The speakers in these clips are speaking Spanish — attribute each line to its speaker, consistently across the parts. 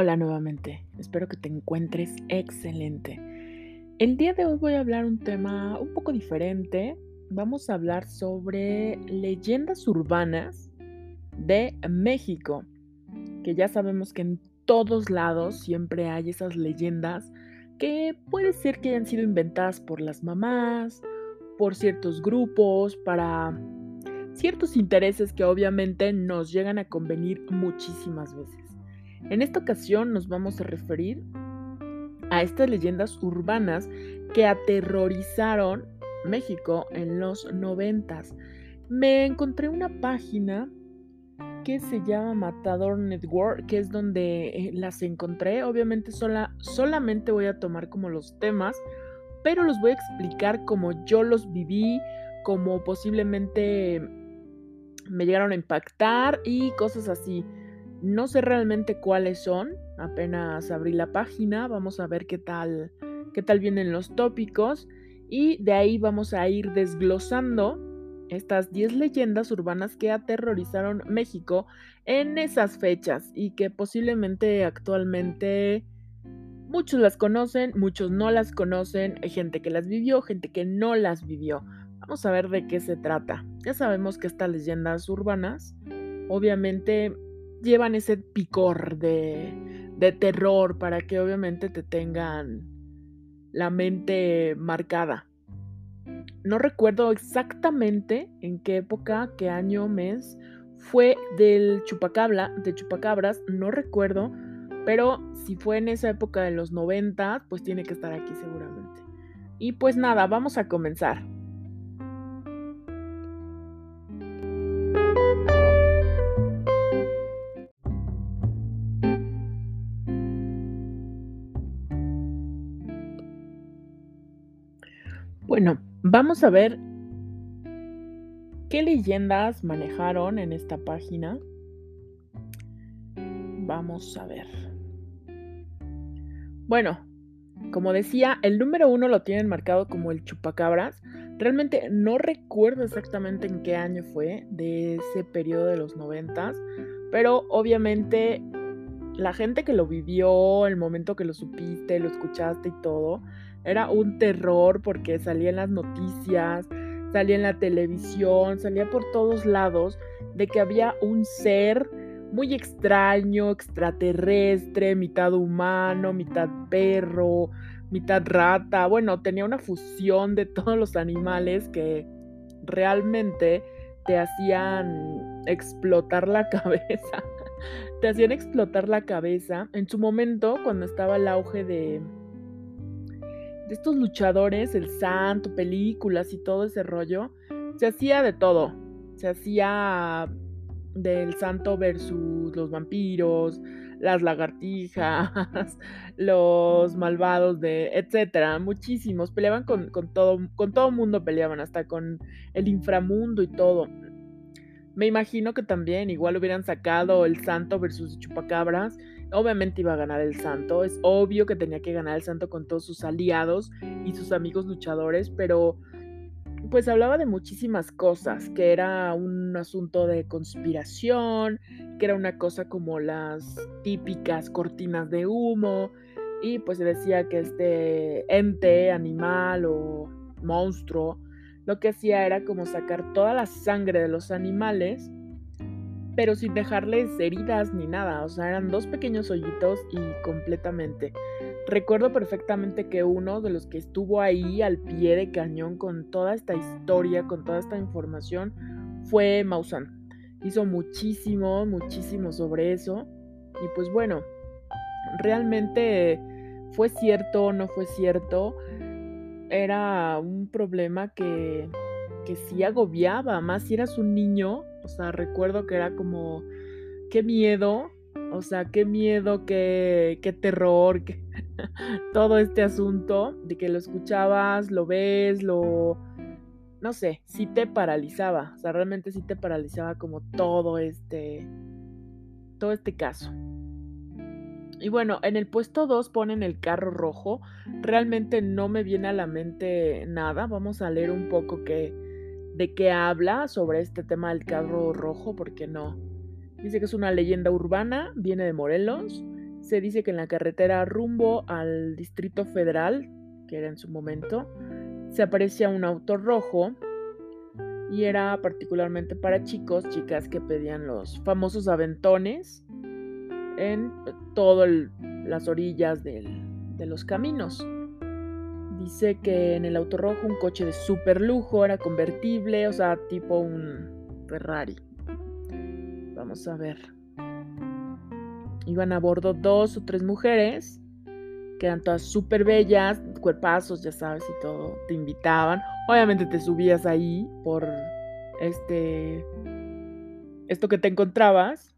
Speaker 1: Hola nuevamente, espero que te encuentres excelente. El día de hoy voy a hablar un tema un poco diferente. Vamos a hablar sobre leyendas urbanas de México, que ya sabemos que en todos lados siempre hay esas leyendas que puede ser que hayan sido inventadas por las mamás, por ciertos grupos, para ciertos intereses que obviamente nos llegan a convenir muchísimas veces. En esta ocasión nos vamos a referir a estas leyendas urbanas que aterrorizaron México en los noventas. Me encontré una página que se llama Matador Network, que es donde eh, las encontré. Obviamente sola, solamente voy a tomar como los temas, pero los voy a explicar como yo los viví, como posiblemente me llegaron a impactar y cosas así. No sé realmente cuáles son, apenas abrí la página, vamos a ver qué tal, qué tal vienen los tópicos y de ahí vamos a ir desglosando estas 10 leyendas urbanas que aterrorizaron México en esas fechas y que posiblemente actualmente muchos las conocen, muchos no las conocen, hay gente que las vivió, gente que no las vivió. Vamos a ver de qué se trata. Ya sabemos que estas leyendas urbanas obviamente llevan ese picor de, de terror para que obviamente te tengan la mente marcada. No recuerdo exactamente en qué época, qué año, mes fue del chupacabra, de chupacabras, no recuerdo, pero si fue en esa época de los 90, pues tiene que estar aquí seguramente. Y pues nada, vamos a comenzar. Bueno, vamos a ver qué leyendas manejaron en esta página. Vamos a ver. Bueno, como decía, el número uno lo tienen marcado como el chupacabras. Realmente no recuerdo exactamente en qué año fue de ese periodo de los noventas, pero obviamente la gente que lo vivió, el momento que lo supiste, lo escuchaste y todo, era un terror porque salía en las noticias, salía en la televisión, salía por todos lados de que había un ser muy extraño, extraterrestre, mitad humano, mitad perro, mitad rata. Bueno, tenía una fusión de todos los animales que realmente te hacían explotar la cabeza. te hacían explotar la cabeza. En su momento, cuando estaba el auge de, de estos luchadores, el santo, películas y todo ese rollo, se hacía de todo. Se hacía del santo versus los vampiros, las lagartijas, los malvados de, etcétera, muchísimos, peleaban con, con todo, con todo mundo peleaban, hasta con el inframundo y todo. Me imagino que también igual hubieran sacado el santo versus chupacabras Obviamente iba a ganar el santo, es obvio que tenía que ganar el santo con todos sus aliados y sus amigos luchadores, pero pues hablaba de muchísimas cosas, que era un asunto de conspiración, que era una cosa como las típicas cortinas de humo, y pues se decía que este ente, animal o monstruo, lo que hacía era como sacar toda la sangre de los animales pero sin dejarles heridas ni nada, o sea, eran dos pequeños hoyitos y completamente. Recuerdo perfectamente que uno de los que estuvo ahí al pie de cañón con toda esta historia, con toda esta información, fue Mausan. Hizo muchísimo, muchísimo sobre eso. Y pues bueno, realmente fue cierto o no fue cierto. Era un problema que, que sí agobiaba, más si eras un niño o sea, recuerdo que era como, qué miedo, o sea, qué miedo, qué, qué terror, todo este asunto de que lo escuchabas, lo ves, lo... No sé, sí te paralizaba, o sea, realmente sí te paralizaba como todo este... Todo este caso. Y bueno, en el puesto 2 ponen el carro rojo. Realmente no me viene a la mente nada. Vamos a leer un poco qué, de qué habla sobre este tema del carro rojo, porque no. Dice que es una leyenda urbana, viene de Morelos se dice que en la carretera rumbo al Distrito Federal, que era en su momento, se aparecía un auto rojo y era particularmente para chicos, chicas que pedían los famosos aventones en todas las orillas de los caminos. Dice que en el auto rojo un coche de super lujo era convertible, o sea, tipo un Ferrari. Vamos a ver. Iban a bordo dos o tres mujeres que eran todas súper bellas, cuerpazos, ya sabes, y todo. Te invitaban. Obviamente te subías ahí por este. Esto que te encontrabas.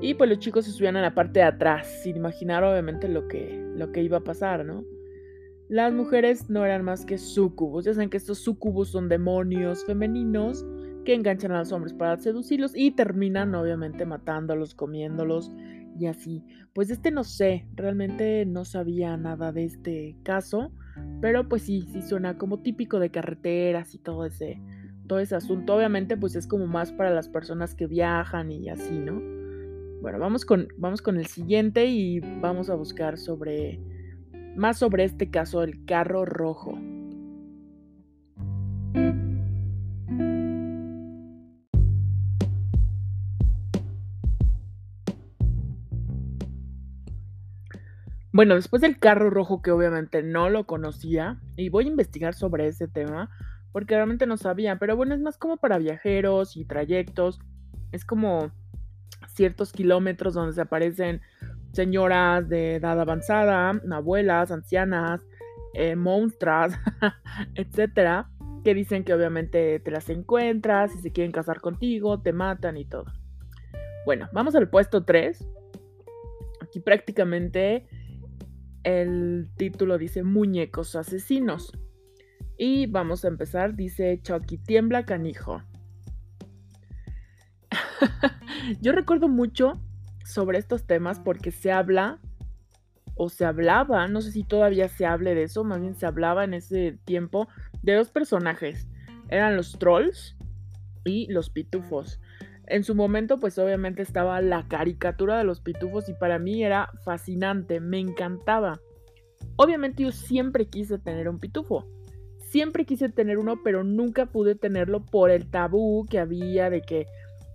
Speaker 1: Y pues los chicos se subían a la parte de atrás, sin imaginar obviamente lo que, lo que iba a pasar, ¿no? Las mujeres no eran más que sucubos. Ya saben que estos sucubos son demonios femeninos que enganchan a los hombres para seducirlos y terminan obviamente matándolos, comiéndolos y así. Pues este no sé, realmente no sabía nada de este caso, pero pues sí, sí suena como típico de carreteras y todo ese, todo ese asunto. Obviamente pues es como más para las personas que viajan y así, ¿no? Bueno, vamos con, vamos con el siguiente y vamos a buscar sobre más sobre este caso del carro rojo. Bueno, después del carro rojo que obviamente no lo conocía y voy a investigar sobre ese tema porque realmente no sabía, pero bueno, es más como para viajeros y trayectos, es como ciertos kilómetros donde se aparecen señoras de edad avanzada, abuelas, ancianas, eh, monstruas, etcétera, que dicen que obviamente te las encuentras y se quieren casar contigo, te matan y todo. Bueno, vamos al puesto 3. Aquí prácticamente el título dice Muñecos Asesinos. Y vamos a empezar, dice Chucky Tiembla Canijo. Yo recuerdo mucho sobre estos temas porque se habla o se hablaba, no sé si todavía se hable de eso, más bien se hablaba en ese tiempo de dos personajes. Eran los trolls y los pitufos. En su momento, pues obviamente estaba la caricatura de los pitufos y para mí era fascinante, me encantaba. Obviamente yo siempre quise tener un pitufo. Siempre quise tener uno, pero nunca pude tenerlo por el tabú que había de que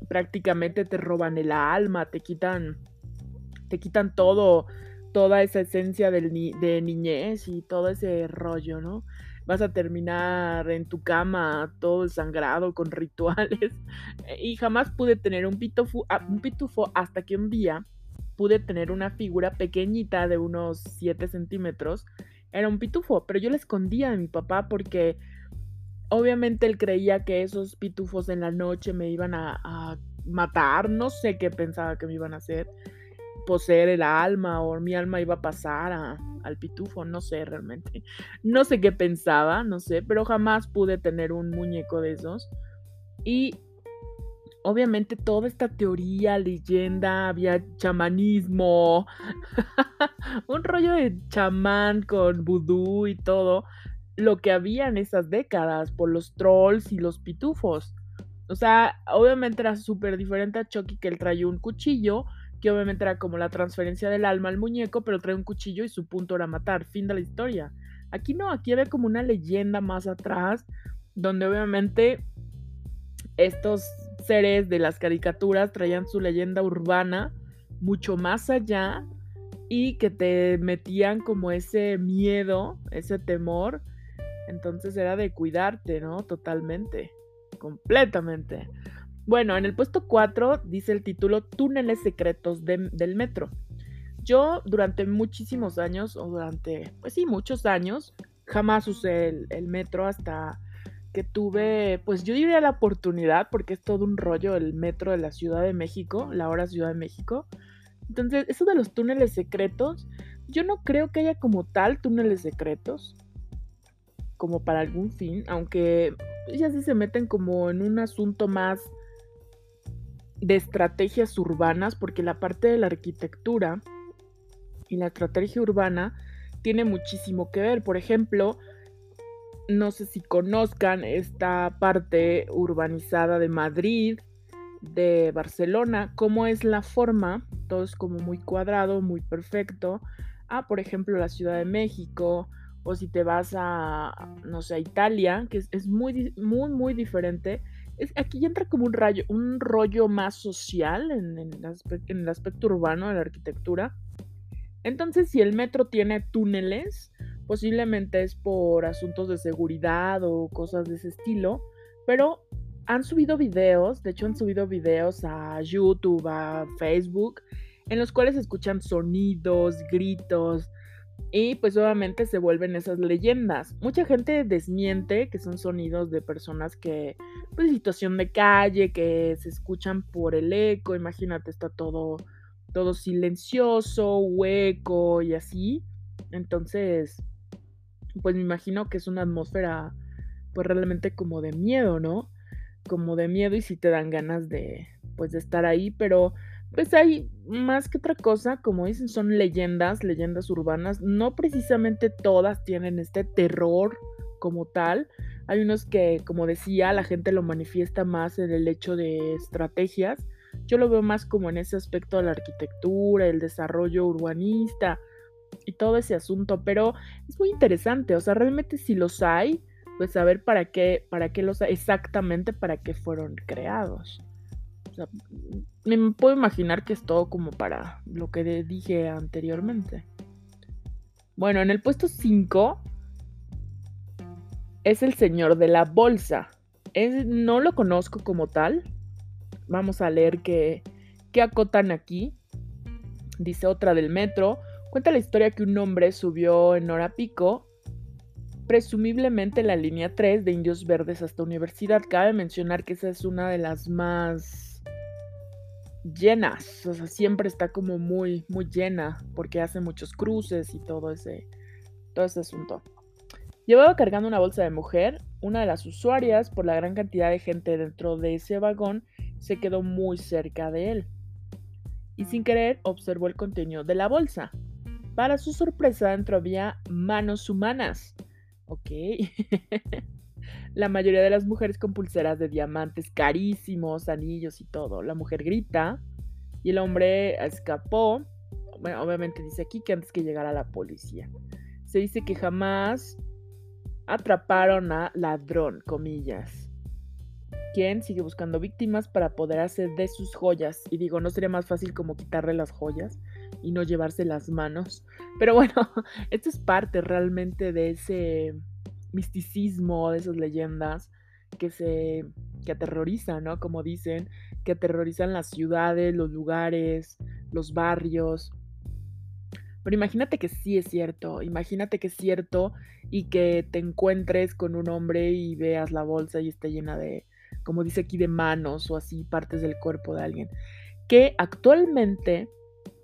Speaker 1: prácticamente te roban el alma, te quitan te quitan todo, toda esa esencia de niñez y todo ese rollo, ¿no? vas a terminar en tu cama todo sangrado con rituales. Y jamás pude tener un pitufo, ah, un pitufo hasta que un día pude tener una figura pequeñita de unos 7 centímetros. Era un pitufo, pero yo le escondía a mi papá porque obviamente él creía que esos pitufos en la noche me iban a, matar. No sé qué pensaba que me iban a hacer poseer el alma o mi alma iba a pasar al pitufo, no sé realmente. No sé qué pensaba, no sé, pero jamás pude tener un muñeco de esos. Y obviamente toda esta teoría, leyenda, había chamanismo, un rollo de chamán con vudú y todo, lo que había en esas décadas por los trolls y los pitufos. O sea, obviamente era súper diferente a Chucky que él traía un cuchillo que obviamente era como la transferencia del alma al muñeco, pero trae un cuchillo y su punto era matar, fin de la historia. Aquí no, aquí había como una leyenda más atrás, donde obviamente estos seres de las caricaturas traían su leyenda urbana mucho más allá y que te metían como ese miedo, ese temor. Entonces era de cuidarte, ¿no? Totalmente, completamente. Bueno, en el puesto 4 dice el título Túneles secretos del metro. Yo durante muchísimos años, o durante, pues sí, muchos años, jamás usé el, metro hasta que tuve, pues yo diría la oportunidad, porque es todo un rollo el metro de la Ciudad de México, la hora Ciudad de México. Entonces, eso de los túneles secretos, yo no creo que haya como tal túneles secretos, como para algún fin, aunque ya sí se meten como en un asunto más de estrategias urbanas, porque la parte de la arquitectura y la estrategia urbana tiene muchísimo que ver. Por ejemplo, no sé si conozcan esta parte urbanizada de Madrid, de Barcelona, cómo es la forma, todo es como muy cuadrado, muy perfecto. Ah, por ejemplo, la Ciudad de México, o si te vas a, no sé, a Italia, que es, muy, muy, muy diferente. Es, aquí entra como un, rayo, un rollo más social en, en, en el aspecto urbano de la arquitectura. Entonces, si el metro tiene túneles, posiblemente es por asuntos de seguridad o cosas de ese estilo, pero han subido videos, de hecho han subido videos a YouTube, a Facebook, en los cuales escuchan sonidos, gritos, y pues obviamente se vuelven esas leyendas. Mucha gente desmiente que son sonidos de personas que, pues situación de calle, que se escuchan por el eco, imagínate, está todo, todo silencioso, hueco y así. Entonces, pues me imagino que es una atmósfera, pues realmente como de miedo, ¿no? Como de miedo y si te dan ganas de, pues de estar ahí, pero pues hay más que otra cosa, como dicen, son leyendas, leyendas urbanas. No precisamente todas tienen este terror como tal. Hay unos que, como decía, la gente lo manifiesta más en el hecho de estrategias. Yo lo veo más como en ese aspecto de la arquitectura, el desarrollo urbanista y todo ese asunto. Pero es muy interesante, o sea, realmente si los hay, pues saber para qué, para qué los hay, exactamente para qué fueron creados. O sea, me puedo imaginar que es todo como para lo que dije anteriormente. Bueno, en el puesto 5 es el señor de la bolsa. no lo conozco como tal. Vamos a leer qué, qué acotan aquí. Dice otra del metro. Cuenta la historia que un hombre subió en hora pico, presumiblemente la línea 3 de Indios Verdes hasta Universidad. Cabe mencionar que esa es una de las más llenas, o sea, siempre está como muy, muy llena porque hace muchos cruces y todo ese, todo ese asunto. Llevaba cargando una bolsa de mujer, una de las usuarias, por la gran cantidad de gente dentro de ese vagón, se quedó muy cerca de él. Y sin querer observó el contenido de la bolsa. Para su sorpresa, dentro había manos humanas. Ok. La mayoría de las mujeres con pulseras de diamantes carísimos, anillos y todo. La mujer grita y el hombre escapó. Bueno, obviamente dice aquí que antes que llegara la policía. Se dice que jamás atraparon a ladrón, comillas. Quien sigue buscando víctimas para poder hacer de sus joyas. Y digo, ¿no sería más fácil como quitarle las joyas y no llevarse las manos? Pero bueno, esto es parte realmente de ese misticismo, de esas leyendas que se que aterrorizan, ¿no? Como dicen, que aterrorizan las ciudades, los lugares, los barrios. Pero imagínate que sí es cierto, imagínate que es cierto y que te encuentres con un hombre y veas la bolsa y esté llena de, como dice aquí, de manos o así, partes del cuerpo de alguien. Que actualmente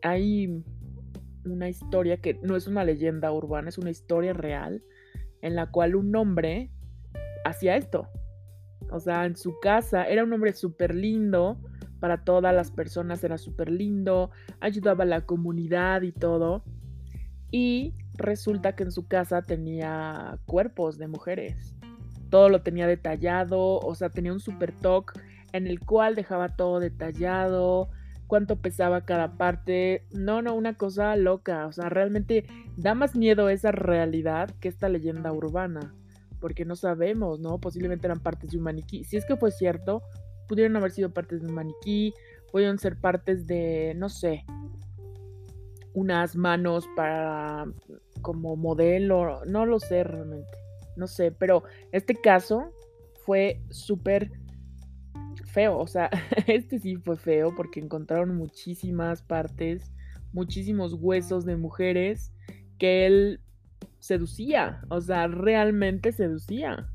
Speaker 1: hay una historia que no es una leyenda urbana, es una historia real en la cual un hombre hacía esto. O sea, en su casa era un hombre súper lindo, para todas las personas era súper lindo, ayudaba a la comunidad y todo. Y resulta que en su casa tenía cuerpos de mujeres. Todo lo tenía detallado, o sea, tenía un super talk en el cual dejaba todo detallado, cuánto pesaba cada parte. No, no, una cosa loca. O sea, realmente da más miedo esa realidad que esta leyenda urbana. Porque no sabemos, ¿no? Posiblemente eran partes de un maniquí. Si es que fue cierto, pudieron haber sido partes de un maniquí, pudieron ser partes de, no sé, unas manos para como modelo, no lo sé realmente, no sé, pero este caso fue súper feo, o sea, este sí fue feo porque encontraron muchísimas partes, muchísimos huesos de mujeres que él seducía, o sea, realmente seducía.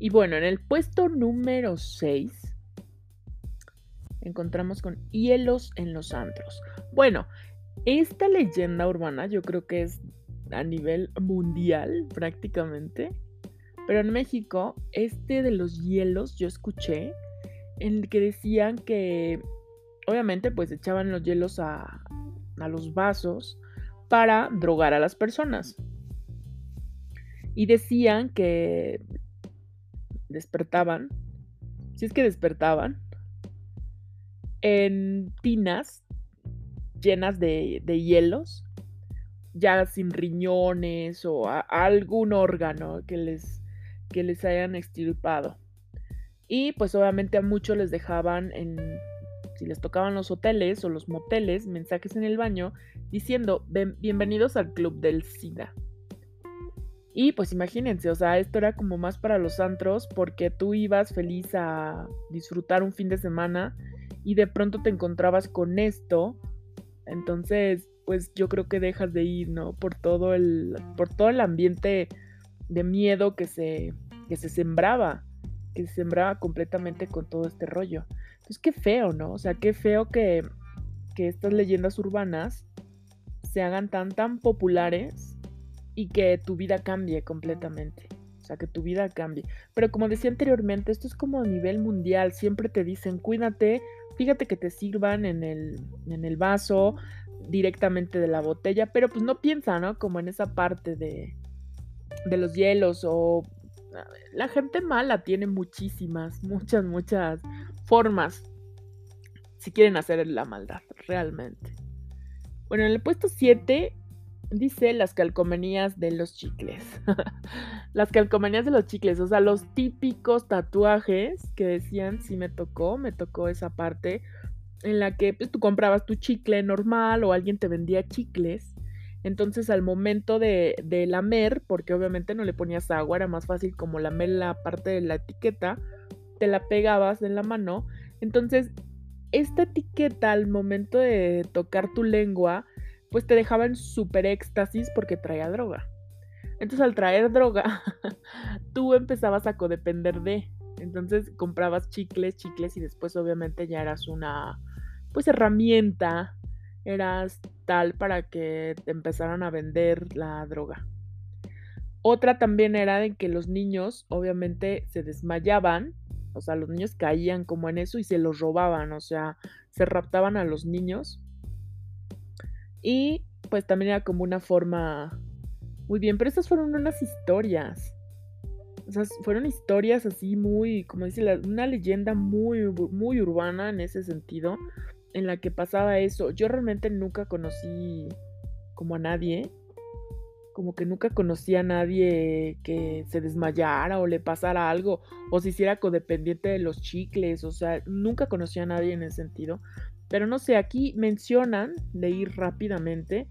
Speaker 1: Y bueno, en el puesto número 6 encontramos con hielos en los antros. Bueno, esta leyenda urbana yo creo que es a nivel mundial prácticamente. Pero en México, este de los hielos yo escuché en el que decían que obviamente pues echaban los hielos a, a los vasos para drogar a las personas. Y decían que despertaban, si es que despertaban, en tinas llenas de, hielos, ya sin riñones o algún órgano que les, que les hayan extirpado. Y pues obviamente a muchos les dejaban en, si les tocaban los hoteles o los moteles, mensajes en el baño diciendo bienvenidos al club del SIDA. Y pues imagínense, o sea, esto era como más para los antros porque tú ibas feliz a disfrutar un fin de semana y de pronto te encontrabas con esto. Entonces, pues yo creo que dejas de ir, ¿no? Por todo el, por todo el ambiente de miedo que se, que se sembraba, que se sembraba completamente con todo este rollo. Entonces, qué feo, ¿no? O sea, qué feo que, que estas leyendas urbanas se hagan tan, tan populares y que tu vida cambie completamente. O sea, que tu vida cambie. Pero como decía anteriormente, esto es como a nivel mundial. Siempre te dicen, cuídate, fíjate que te sirvan en el, en el vaso directamente de la botella, pero pues no piensa, ¿no? Como en esa parte de, de los hielos o la gente mala tiene muchísimas, muchas, muchas formas si quieren hacer la maldad, realmente. Bueno, en el puesto 7 dice las calcomanías de los chicles. las calcomanías de los chicles, o sea, los típicos tatuajes que decían, si me tocó, me tocó esa parte en la que pues, tú comprabas tu chicle normal o alguien te vendía chicles entonces al momento de, de, lamer, porque obviamente no le ponías agua, era más fácil como lamer la parte de la etiqueta, te la pegabas en la mano. Entonces esta etiqueta al momento de tocar tu lengua, pues te dejaba en súper éxtasis porque traía droga. Entonces al traer droga, tú empezabas a codepender de. Entonces comprabas chicles, chicles y después obviamente ya eras una pues herramienta eras tal para que te empezaran a vender la droga. Otra también era de que los niños obviamente se desmayaban, o sea, los niños caían como en eso y se los robaban, o sea, se raptaban a los niños. Y pues también era como una forma... Muy bien, pero estas fueron unas historias. O sea, fueron historias así muy, como dice, una leyenda muy, muy urbana en ese sentido en la que pasaba eso. Yo realmente nunca conocí como a nadie. Como que nunca conocí a nadie que se desmayara o le pasara algo o se hiciera codependiente de los chicles. O sea, nunca conocí a nadie en ese sentido. Pero no sé, aquí mencionan, leí rápidamente,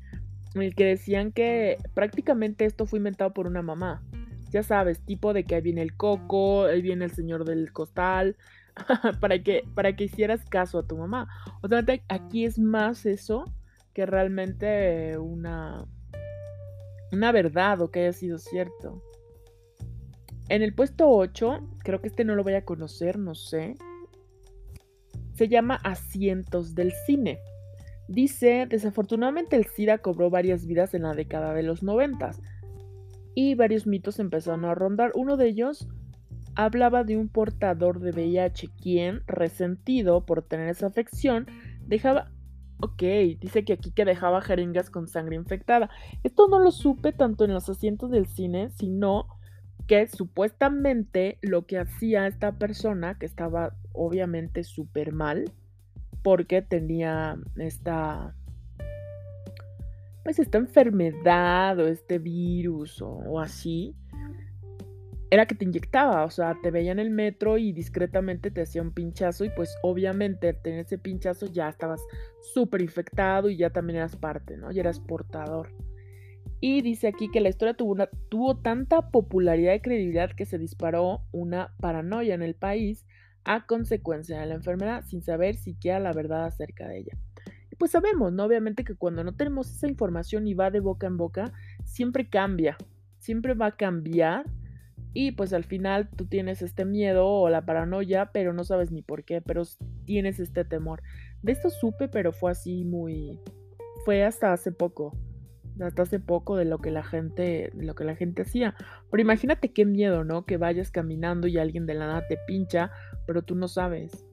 Speaker 1: el que decían que prácticamente esto fue inventado por una mamá. Ya sabes, tipo de que ahí viene el coco, ahí viene el señor del costal, para, que, para que hicieras caso a tu mamá. O sea, aquí es más eso que realmente una, una verdad o que haya sido cierto. En el puesto 8, creo que este no lo voy a conocer, no sé. Se llama Asientos del Cine. Dice, desafortunadamente el SIDA cobró varias vidas en la década de los 90 y varios mitos empezaron a rondar. Uno de ellos hablaba de un portador de VIH quien, resentido por tener esa afección, dejaba... Ok, dice que aquí que dejaba jeringas con sangre infectada. Esto no lo supe tanto en los asientos del cine, sino que supuestamente lo que hacía esta persona, que estaba obviamente súper mal, porque tenía esta pues esta enfermedad o este virus o así, era que te inyectaba, o sea, te veía en el metro y discretamente te hacía un pinchazo y pues obviamente al tener ese pinchazo ya estabas súper infectado y ya también eras parte, ¿no? Ya eras portador. Y dice aquí que la historia tuvo, una, tuvo tanta popularidad y credibilidad que se disparó una paranoia en el país a consecuencia de la enfermedad sin saber siquiera la verdad acerca de ella. Y pues sabemos, ¿no? Obviamente que cuando no tenemos esa información y va de boca en boca, siempre cambia, siempre va a cambiar y pues al final tú tienes este miedo o la paranoia, pero no sabes ni por qué, pero tienes este temor. De esto supe, pero fue así muy... Fue hasta hace poco. Hasta hace poco de lo que la gente, de lo que la gente hacía. Pero imagínate qué miedo, ¿no? Que vayas caminando y alguien de la nada te pincha, pero tú no sabes.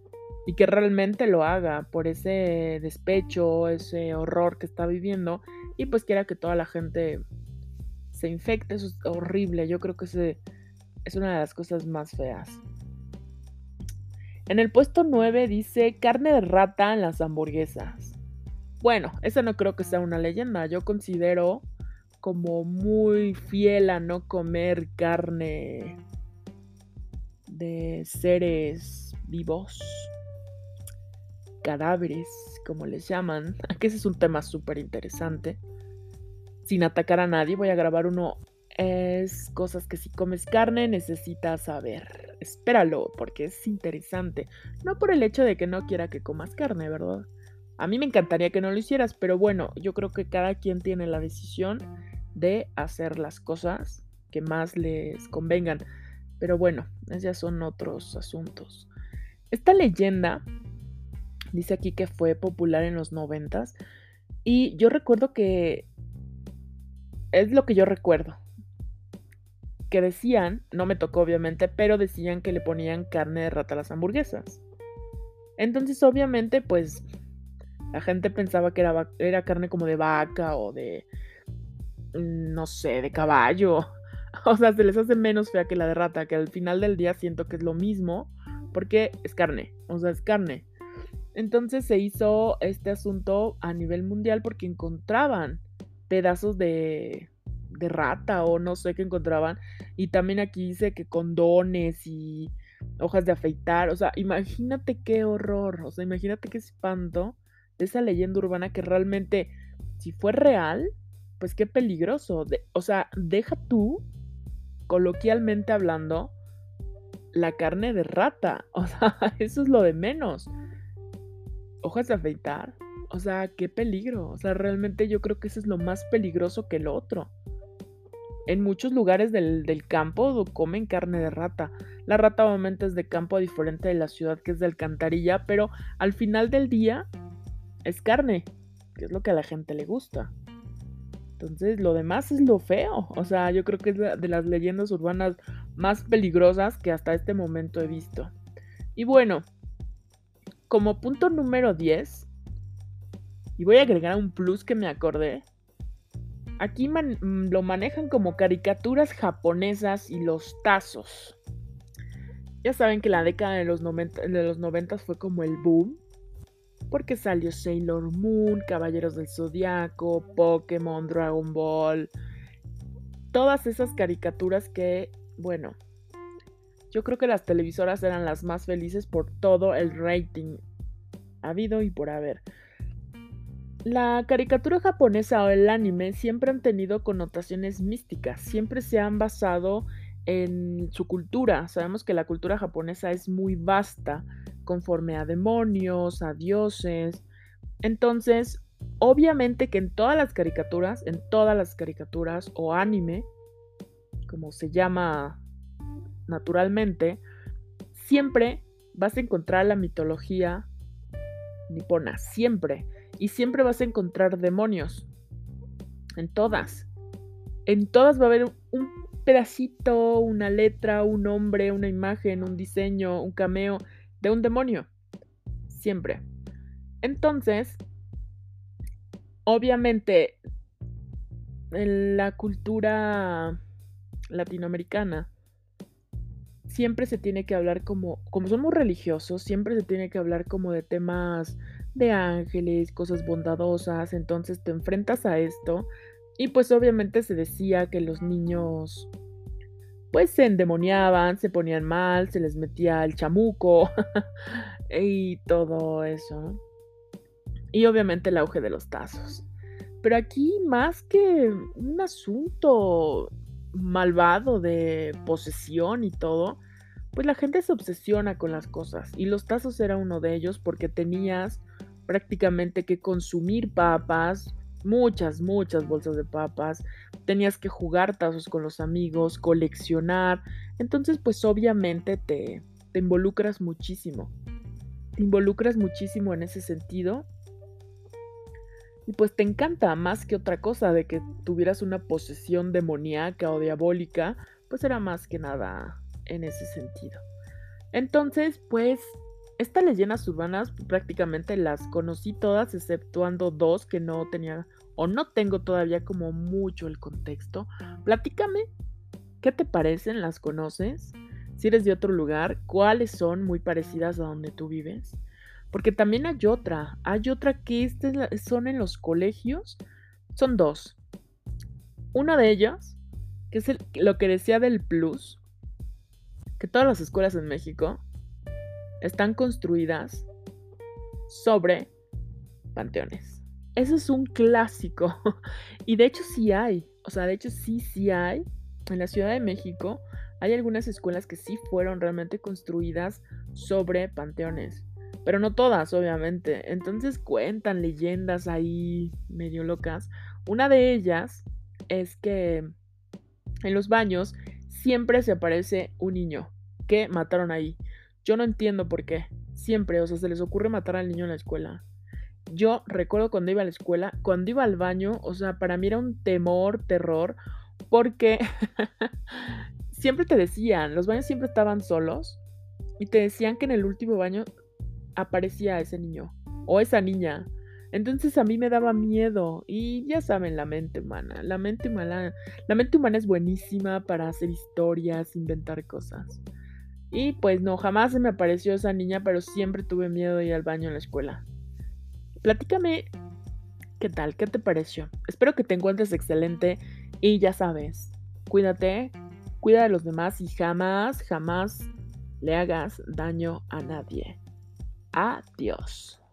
Speaker 1: Y que realmente lo haga por ese despecho, ese horror que está viviendo. Y pues quiera que toda la gente se infecta, eso es horrible. Yo creo que ese es una de las cosas más feas. En el puesto 9 dice carne de rata en las hamburguesas. Bueno, esa no creo que sea una leyenda. Yo considero como muy fiel a no comer carne de seres vivos, cadáveres, como les llaman, que ese es un tema súper interesante. Sin atacar a nadie, voy a grabar uno. Es cosas que si comes carne necesitas saber. Espéralo, porque es interesante. No por el hecho de que no quiera que comas carne, ¿verdad? A mí me encantaría que no lo hicieras, pero bueno, yo creo que cada quien tiene la decisión de hacer las cosas que más les convengan. Pero bueno, ya son otros asuntos. Esta leyenda dice aquí que fue popular en los noventas y yo recuerdo que es lo que yo recuerdo. Que decían, no me tocó obviamente, pero decían que le ponían carne de rata a las hamburguesas. Entonces obviamente pues la gente pensaba que era, carne como de vaca o de, no sé, de caballo O sea, se les hace menos fea que la de rata, que al final del día siento que es lo mismo, porque es carne, o sea, es carne. Entonces se hizo este asunto a nivel mundial porque encontraban pedazos de, de rata o no sé qué encontraban. Y también aquí dice que condones y hojas de afeitar. O sea, imagínate qué horror. O sea, imagínate qué espanto esa leyenda urbana que realmente, si fue real, pues qué peligroso. o sea, deja tú coloquialmente hablando, la carne de rata. O sea, eso es lo de menos. Hojas de afeitar. O sea, qué peligro. O sea, realmente yo creo que eso es lo más peligroso que lo otro. En muchos lugares del, del, campo comen carne de rata. La rata obviamente es de campo diferente de la ciudad que es de alcantarilla, pero al final del día es carne, que es lo que a la gente le gusta. Entonces, lo demás es lo feo. O sea, yo creo que es de las leyendas urbanas más peligrosas que hasta este momento he visto. Y bueno, como punto número 10, y voy a agregar un plus que me acordé. Aquí mm, lo manejan como caricaturas japonesas y los tazos. Ya saben que la década de los, de los 90 fue como el boom porque salió Sailor Moon, Caballeros del Zodiaco, Pokémon, Dragon Ball, todas esas caricaturas que, bueno, yo creo que las televisoras eran las más felices por todo el rating habido y por haber. La caricatura japonesa o el anime siempre han tenido connotaciones místicas, siempre se han basado en su cultura. Sabemos que la cultura japonesa es muy vasta, conforme a demonios, a dioses. Entonces, obviamente que en todas las caricaturas, en todas las caricaturas o anime, como se llama naturalmente, siempre vas a encontrar la mitología nipona, siempre. Y siempre vas a encontrar demonios. En todas. En todas va a haber un pedacito, una letra, un nombre, una imagen, un diseño, un cameo de un demonio. Siempre. Entonces, obviamente, en la cultura latinoamericana, siempre se tiene que hablar como, como somos religiosos, siempre se tiene que hablar como de temas de ángeles, cosas bondadosas, entonces te enfrentas a esto y pues obviamente se decía que los niños pues se endemoniaban, se ponían mal, se les metía el chamuco y todo eso. Y obviamente el auge de los tazos. Pero aquí más que un asunto malvado de posesión y todo, pues la gente se obsesiona con las cosas. Y los tazos era uno de ellos porque tenías prácticamente que consumir papas, muchas, muchas bolsas de papas, tenías que jugar tazos con los amigos, coleccionar, entonces pues obviamente te, te involucras muchísimo, te involucras muchísimo en ese sentido. Y pues te encanta más que otra cosa de que tuvieras una posesión demoníaca o diabólica, pues era más que nada en ese sentido. Entonces, pues Estas leyendas urbanas prácticamente las conocí todas, exceptuando dos que no tenía o no tengo todavía como mucho el contexto. Platícame, ¿qué te parecen? ¿Las conoces? Si eres de otro lugar, ¿cuáles son muy parecidas a donde tú vives? Porque también hay otra, hay otra que son en los colegios, son dos. Una de ellas, que es lo que decía del plus, que todas las escuelas en México están construidas sobre panteones. Eso es un clásico. Y de hecho sí hay. O sea, de hecho sí, sí hay. En la Ciudad de México hay algunas escuelas que sí fueron realmente construidas sobre panteones. Pero no todas, obviamente. Entonces cuentan leyendas ahí medio locas. Una de ellas es que en los baños siempre se aparece un niño que mataron ahí. Yo no entiendo por qué. Siempre, o sea, se les ocurre matar al niño en la escuela. Yo recuerdo cuando iba a la escuela, cuando iba al baño, o sea, para mí era un temor, terror, porque siempre te decían, los baños siempre estaban solos y te decían que en el último baño aparecía ese niño o esa niña. Entonces a mí me daba miedo y ya saben la mente humana, la mente humana, la mente humana es buenísima para hacer historias, inventar cosas. Y pues no, jamás se me apareció esa niña, pero siempre tuve miedo de ir al baño en la escuela. Platícame, ¿qué tal? ¿Qué te pareció? Espero que te encuentres excelente y ya sabes, cuídate, cuida de los demás y jamás, jamás le hagas daño a nadie. Adiós.